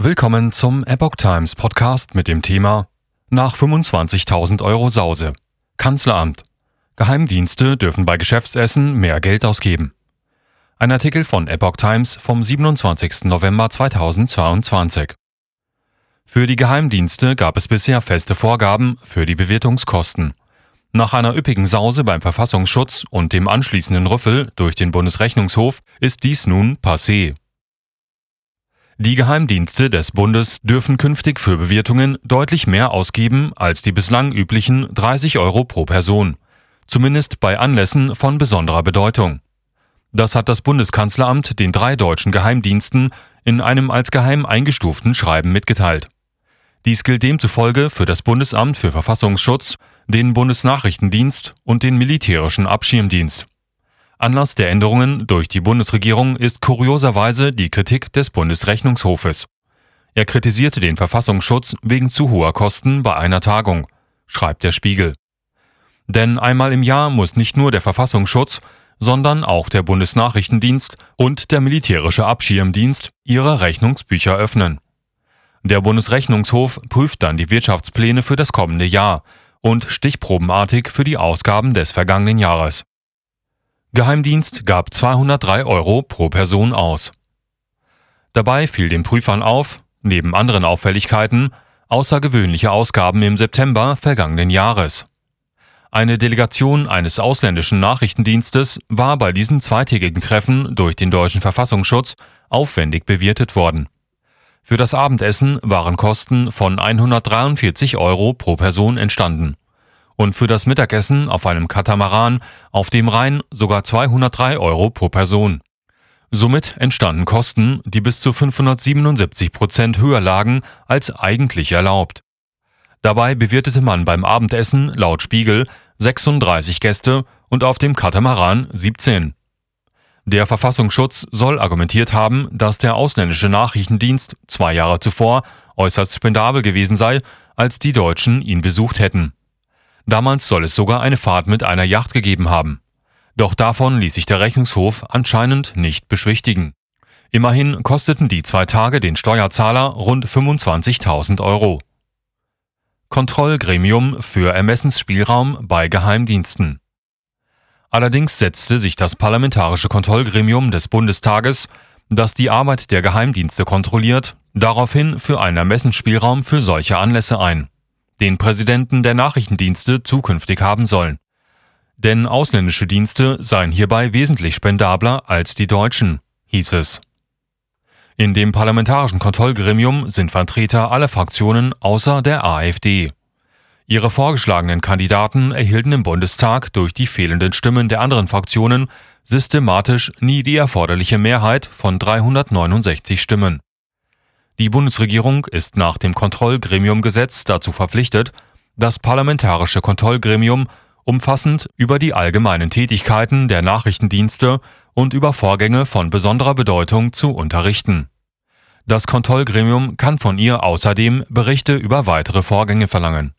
Willkommen zum Epoch Times Podcast mit dem Thema Nach 25.000 Euro Sause. Kanzleramt. Geheimdienste dürfen bei Geschäftsessen mehr Geld ausgeben. Ein Artikel von Epoch Times vom 27. November 2022. Für die Geheimdienste gab es bisher feste Vorgaben für die Bewertungskosten. Nach einer üppigen Sause beim Verfassungsschutz und dem anschließenden Rüffel durch den Bundesrechnungshof ist dies nun passé. Die Geheimdienste des Bundes dürfen künftig für Bewertungen deutlich mehr ausgeben als die bislang üblichen 30 Euro pro Person, zumindest bei Anlässen von besonderer Bedeutung. Das hat das Bundeskanzleramt den drei deutschen Geheimdiensten in einem als geheim eingestuften Schreiben mitgeteilt. Dies gilt demzufolge für das Bundesamt für Verfassungsschutz, den Bundesnachrichtendienst und den militärischen Abschirmdienst. Anlass der Änderungen durch die Bundesregierung ist kurioserweise die Kritik des Bundesrechnungshofes. Er kritisierte den Verfassungsschutz wegen zu hoher Kosten bei einer Tagung, schreibt der Spiegel. Denn einmal im Jahr muss nicht nur der Verfassungsschutz, sondern auch der Bundesnachrichtendienst und der militärische Abschirmdienst ihre Rechnungsbücher öffnen. Der Bundesrechnungshof prüft dann die Wirtschaftspläne für das kommende Jahr und stichprobenartig für die Ausgaben des vergangenen Jahres. Geheimdienst gab 203 Euro pro Person aus. Dabei fiel den Prüfern auf, neben anderen Auffälligkeiten, außergewöhnliche Ausgaben im September vergangenen Jahres. Eine Delegation eines ausländischen Nachrichtendienstes war bei diesen zweitägigen Treffen durch den deutschen Verfassungsschutz aufwendig bewirtet worden. Für das Abendessen waren Kosten von 143 Euro pro Person entstanden und für das Mittagessen auf einem Katamaran auf dem Rhein sogar 203 Euro pro Person. Somit entstanden Kosten, die bis zu 577 Prozent höher lagen als eigentlich erlaubt. Dabei bewirtete man beim Abendessen laut Spiegel 36 Gäste und auf dem Katamaran 17. Der Verfassungsschutz soll argumentiert haben, dass der ausländische Nachrichtendienst zwei Jahre zuvor äußerst spendabel gewesen sei, als die Deutschen ihn besucht hätten. Damals soll es sogar eine Fahrt mit einer Yacht gegeben haben. Doch davon ließ sich der Rechnungshof anscheinend nicht beschwichtigen. Immerhin kosteten die zwei Tage den Steuerzahler rund 25.000 Euro. Kontrollgremium für Ermessensspielraum bei Geheimdiensten. Allerdings setzte sich das Parlamentarische Kontrollgremium des Bundestages, das die Arbeit der Geheimdienste kontrolliert, daraufhin für einen Ermessensspielraum für solche Anlässe ein den Präsidenten der Nachrichtendienste zukünftig haben sollen. Denn ausländische Dienste seien hierbei wesentlich spendabler als die deutschen, hieß es. In dem parlamentarischen Kontrollgremium sind Vertreter aller Fraktionen außer der AfD. Ihre vorgeschlagenen Kandidaten erhielten im Bundestag durch die fehlenden Stimmen der anderen Fraktionen systematisch nie die erforderliche Mehrheit von 369 Stimmen. Die Bundesregierung ist nach dem Kontrollgremiumgesetz dazu verpflichtet, das Parlamentarische Kontrollgremium umfassend über die allgemeinen Tätigkeiten der Nachrichtendienste und über Vorgänge von besonderer Bedeutung zu unterrichten. Das Kontrollgremium kann von ihr außerdem Berichte über weitere Vorgänge verlangen